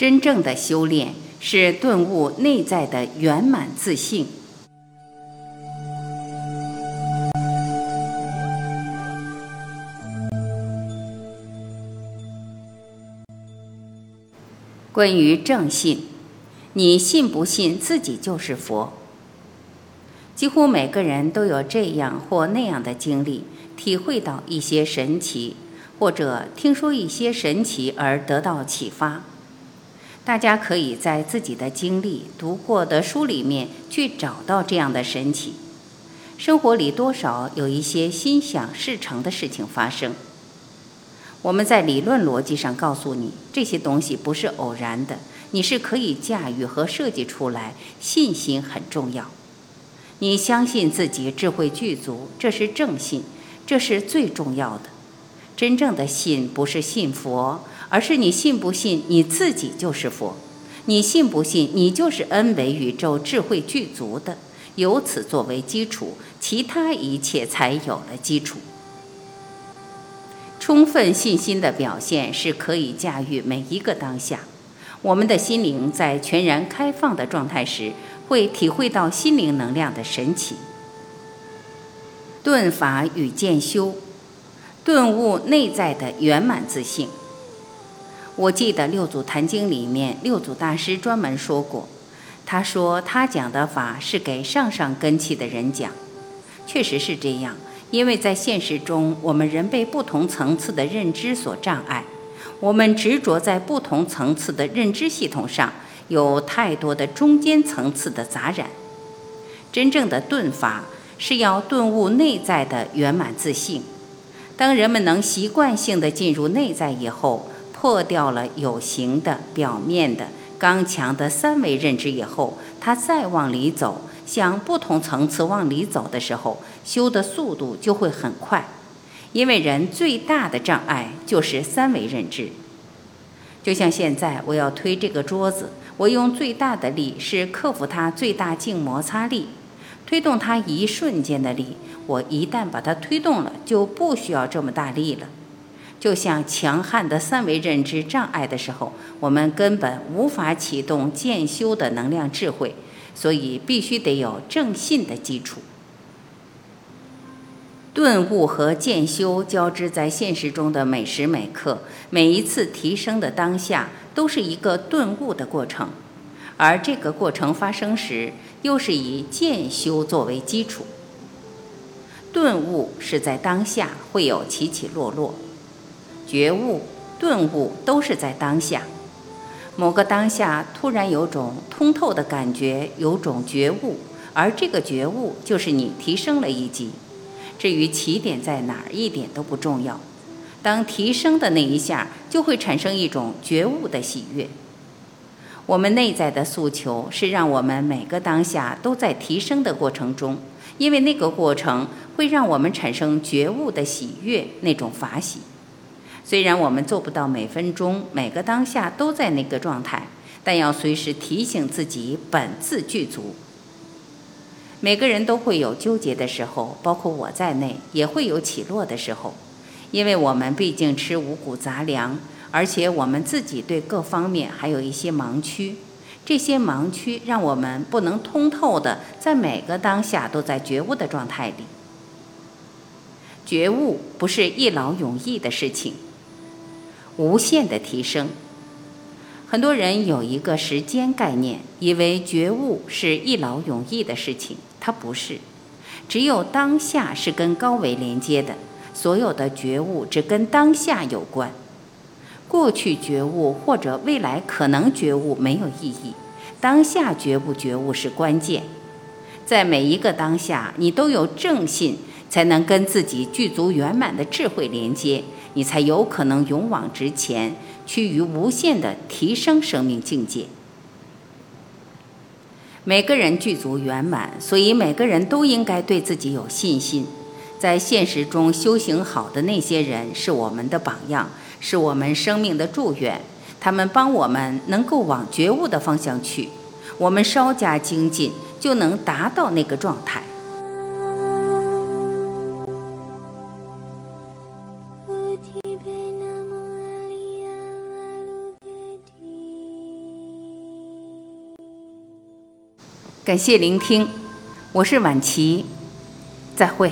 真正的修炼是顿悟内在的圆满自信。关于正信，你信不信自己就是佛？几乎每个人都有这样或那样的经历，体会到一些神奇，或者听说一些神奇而得到启发。大家可以在自己的经历、读过的书里面去找到这样的神奇。生活里多少有一些心想事成的事情发生。我们在理论逻辑上告诉你，这些东西不是偶然的，你是可以驾驭和设计出来。信心很重要，你相信自己智慧具足，这是正信，这是最重要的。真正的信不是信佛，而是你信不信你自己就是佛，你信不信你就是恩为宇宙智慧具足的，由此作为基础，其他一切才有了基础。充分信心的表现是可以驾驭每一个当下。我们的心灵在全然开放的状态时，会体会到心灵能量的神奇。顿法与渐修，顿悟内在的圆满自信。我记得《六祖坛经》里面，六祖大师专门说过，他说他讲的法是给上上根器的人讲，确实是这样。因为在现实中，我们人被不同层次的认知所障碍，我们执着在不同层次的认知系统上，有太多的中间层次的杂染。真正的顿法是要顿悟内在的圆满自信。当人们能习惯性的进入内在以后，破掉了有形的、表面的、刚强的三维认知以后，他再往里走。向不同层次往里走的时候，修的速度就会很快，因为人最大的障碍就是三维认知。就像现在我要推这个桌子，我用最大的力是克服它最大静摩擦力，推动它一瞬间的力。我一旦把它推动了，就不需要这么大力了。就像强悍的三维认知障碍的时候，我们根本无法启动渐修的能量智慧。所以必须得有正信的基础。顿悟和渐修交织在现实中的每时每刻，每一次提升的当下，都是一个顿悟的过程。而这个过程发生时，又是以渐修作为基础。顿悟是在当下会有起起落落，觉悟、顿悟都是在当下。某个当下突然有种通透的感觉，有种觉悟，而这个觉悟就是你提升了一级。至于起点在哪儿，一点都不重要。当提升的那一下，就会产生一种觉悟的喜悦。我们内在的诉求是让我们每个当下都在提升的过程中，因为那个过程会让我们产生觉悟的喜悦，那种法喜。虽然我们做不到每分钟、每个当下都在那个状态，但要随时提醒自己本自具足。每个人都会有纠结的时候，包括我在内，也会有起落的时候，因为我们毕竟吃五谷杂粮，而且我们自己对各方面还有一些盲区，这些盲区让我们不能通透的在每个当下都在觉悟的状态里。觉悟不是一劳永逸的事情。无限的提升，很多人有一个时间概念，以为觉悟是一劳永逸的事情，它不是。只有当下是跟高维连接的，所有的觉悟只跟当下有关。过去觉悟或者未来可能觉悟没有意义，当下觉不觉悟是关键。在每一个当下，你都有正信，才能跟自己具足圆满的智慧连接。你才有可能勇往直前，趋于无限的提升生命境界。每个人具足圆满，所以每个人都应该对自己有信心。在现实中修行好的那些人，是我们的榜样，是我们生命的祝愿。他们帮我们能够往觉悟的方向去，我们稍加精进，就能达到那个状态。感谢聆听，我是婉琪，再会。